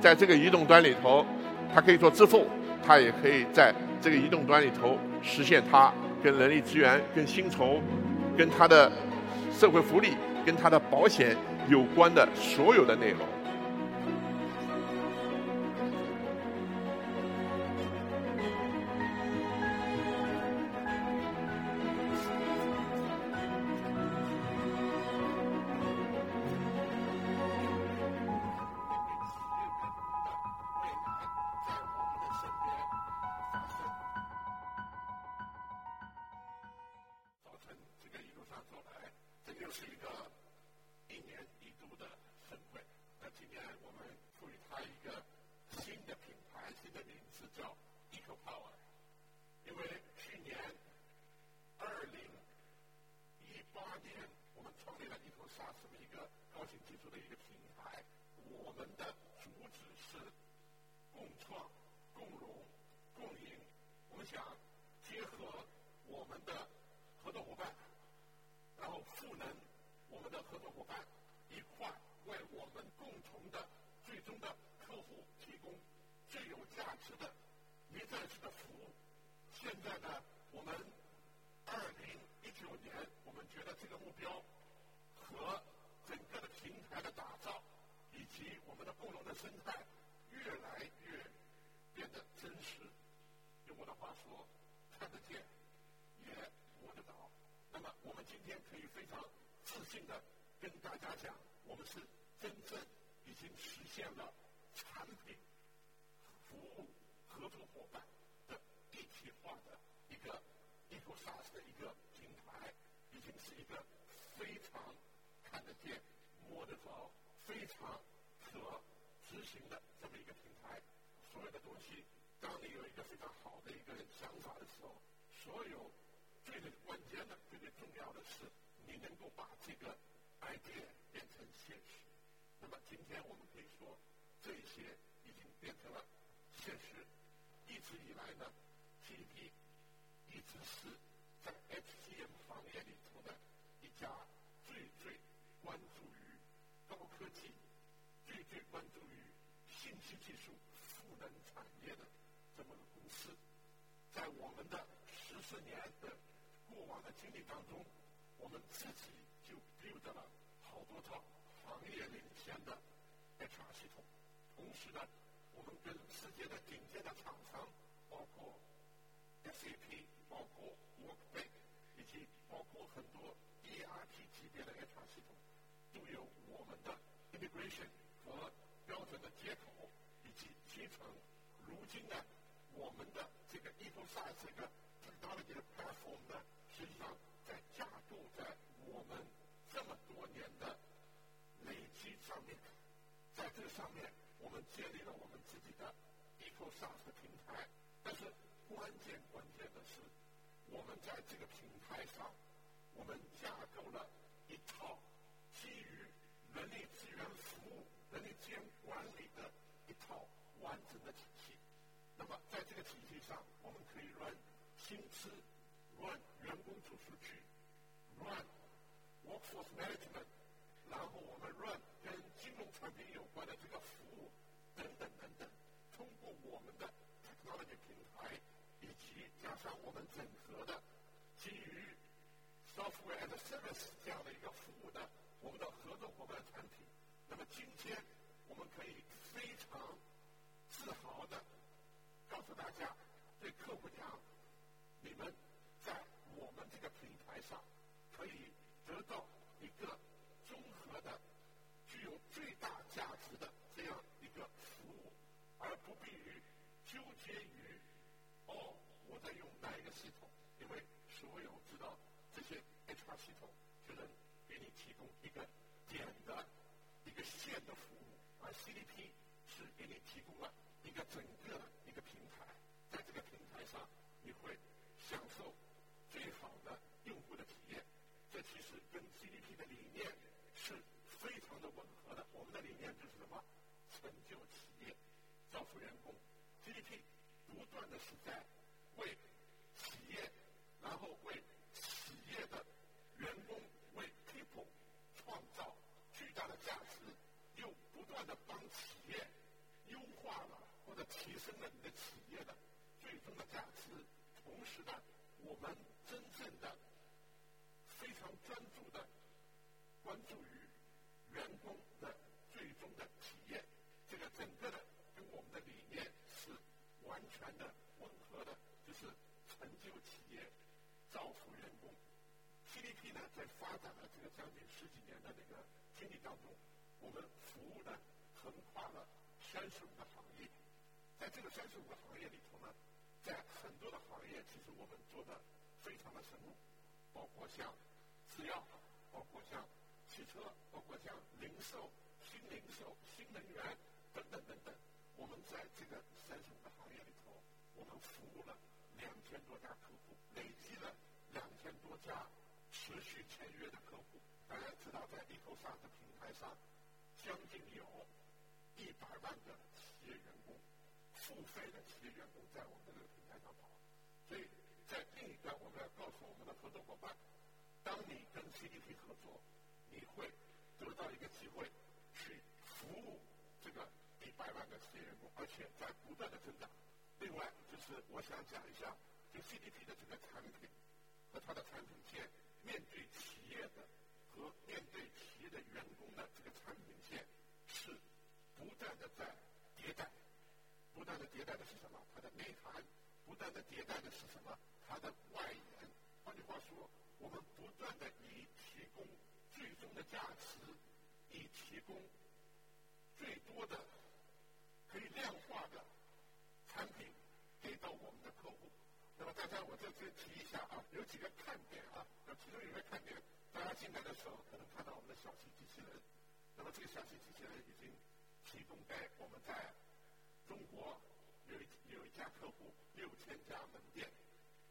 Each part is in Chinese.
在这个移动端里头，它可以做支付，它也可以在这个移动端里头实现它跟人力资源、跟薪酬、跟它的社会福利、跟它的保险有关的所有的内容。萨斯的一个高新技术的一个品牌，我们的主旨是共创、共荣、共赢。我们想结合我们的合作伙伴，然后赋能我们的合作伙伴，一块为我们共同的最终的客户提供最有价值的一站式的服务。现在呢，我们二零一九年。库隆的生态越来越变得真实，用我的话说，看得见，也摸得着。那么我们今天可以非常自信地跟大家讲，我们是真正已经实现了产品、服务、合作伙伴的一体化的一个一托，沙石的一个平台，已经是一个非常看得见、摸得着、非常可。执行的这么一个平台，所有的东西，当你有一个非常好的一个想法的时候，所有最最关键的，最最重要的是你能够把这个 idea 变成现实，那么今天我们可以说这些已经变成了现实，一直以来呢，TDP 一直是在 HCM 方面里头的一家最最关注于高科技。信息技术赋能产业的这么个公司。在我们的十四年的过往的经历当中，我们自己就 build 了好多套行业领先的 HR 系统。同时呢，我们跟世界的顶尖的厂商，包括 SAP、包括 Workday，以及包括很多 ERP 级别的 HR 系统，都有我们的 integration 和。集层，如今呢，我们的这个 Ecosus 这个，WDF 的实际上在架构在我们这么多年的累积上面，在这个上面我们建立了我们自己的 Ecosus 平台，但是关键关键的是我们在这个平台上，我们架构了一套基于能力。整的体系，那么在这个体系上，我们可以 run 贫资，run 员工组织去，run workforce management 然后我们 run 跟金融产品有关的这个服务，等等等等，通过我们的 technology 平台以及加上我们整合的基于 software and service 这样的一个服务的我们的合作伙伴产品，那么今天我们可以非常。自豪的告诉大家，对客户讲，你们在我们这个平台上可以得到一个综合的、具有最大价值的这样一个服务，而不必于纠结于哦，我在用哪一个系统，因为所有知道这些 HR 系统就能给你提供一个点的一个线的服务，而 CDP。是给你提供了一个整个一个平台，在这个平台上你会享受最好的用户的体验，这其实跟 GDP 的理念是非常的吻合的，我们的理念就是什么成就企业，造福员工，GDP 不断的是在。价值，同时呢我们真正的非常专注的关注于员工的最终的体验，这个整个的跟我们的理念是完全的吻合的，就是成就企业、造福员工。CDP 呢，在发展了这个将近十几年的这个经历当中，我们服务呢横跨了三十五个行业，在这个三十五个行业里头呢。在很多的行业，其实我们做的非常的成功，包括像制药，包括像汽车，包括像零售、新零售、新能源等等等等。我们在这个三十五个行业里头，我们服务了两千多家客户，累积了两千多家持续签约的客户。大家知道，在 EcoSa 的平台上，将近有一百万的企业员工。付费的企业员工在我们这个平台上跑，所以在另一端，我们要告诉我们的合作伙伴，当你跟 CDP 合作，你会得到一个机会去服务这个一百万个企业员工，而且在不断的增长。另外，就是我想讲一下，就 CDP 的这个产品和它的产品线，面对企业的和面对企业的员工的这个产品线，是不断的在。代的是什么？它的内涵。不断的迭代的是什么？它的外延。换句话说，我们不断的以提供最终的价值，以提供最多的可以量化的产品给到我们的客户。那么，大家我这次提一下啊，有几个看点啊。那其中有一个看点，大家进来的时候可能看到我们的小型机器人。那么，这个小型机器人已经提供给我们在。中国家客户六千家门店，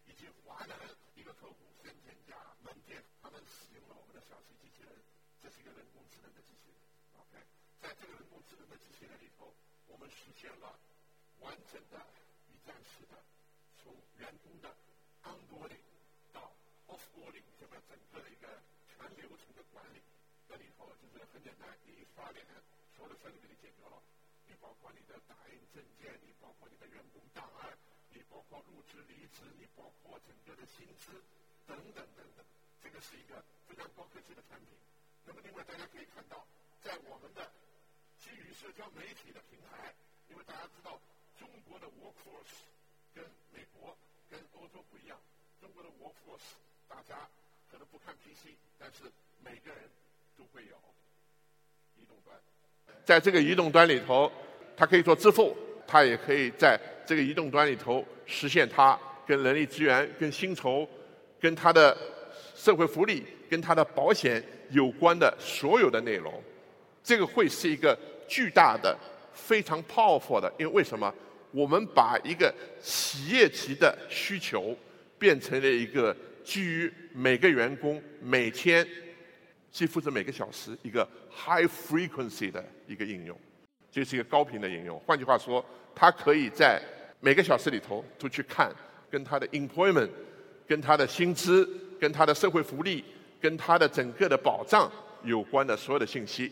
以及华南一个客户三千家门店，他们使用了我们的小型机器人，这是一个人工智能的机器人。OK，在这个人工智能的机器人里头，我们实现了完整的一站式的从员工的刚果领到 off 果领这么整个的一个全流程的管理。这里头就是很简单，你刷脸，所有的事情给你解决了。你包括你的打印证件，你包括你的员工档案，你包括入职离职，你包括整个的薪资等等等等，这个是一个非常高科技的产品。那么另外大家可以看到，在我们的基于社交媒体的平台，因为大家知道中国的 workforce 跟美国跟欧洲不一样，中国的 workforce 大家可能不看 PC，但是每个人都会有移动端。在这个移动端里头，它可以做支付，它也可以在这个移动端里头实现它跟人力资源、跟薪酬、跟它的社会福利、跟它的保险有关的所有的内容。这个会是一个巨大的、非常 powerful 的，因为为什么？我们把一个企业级的需求变成了一个基于每个员工每天。几乎是每个小时一个 high frequency 的一个应用，就是一个高频的应用。换句话说，它可以在每个小时里头都去看跟它的 employment、跟它的薪资、跟它的社会福利、跟它的整个的保障有关的所有的信息。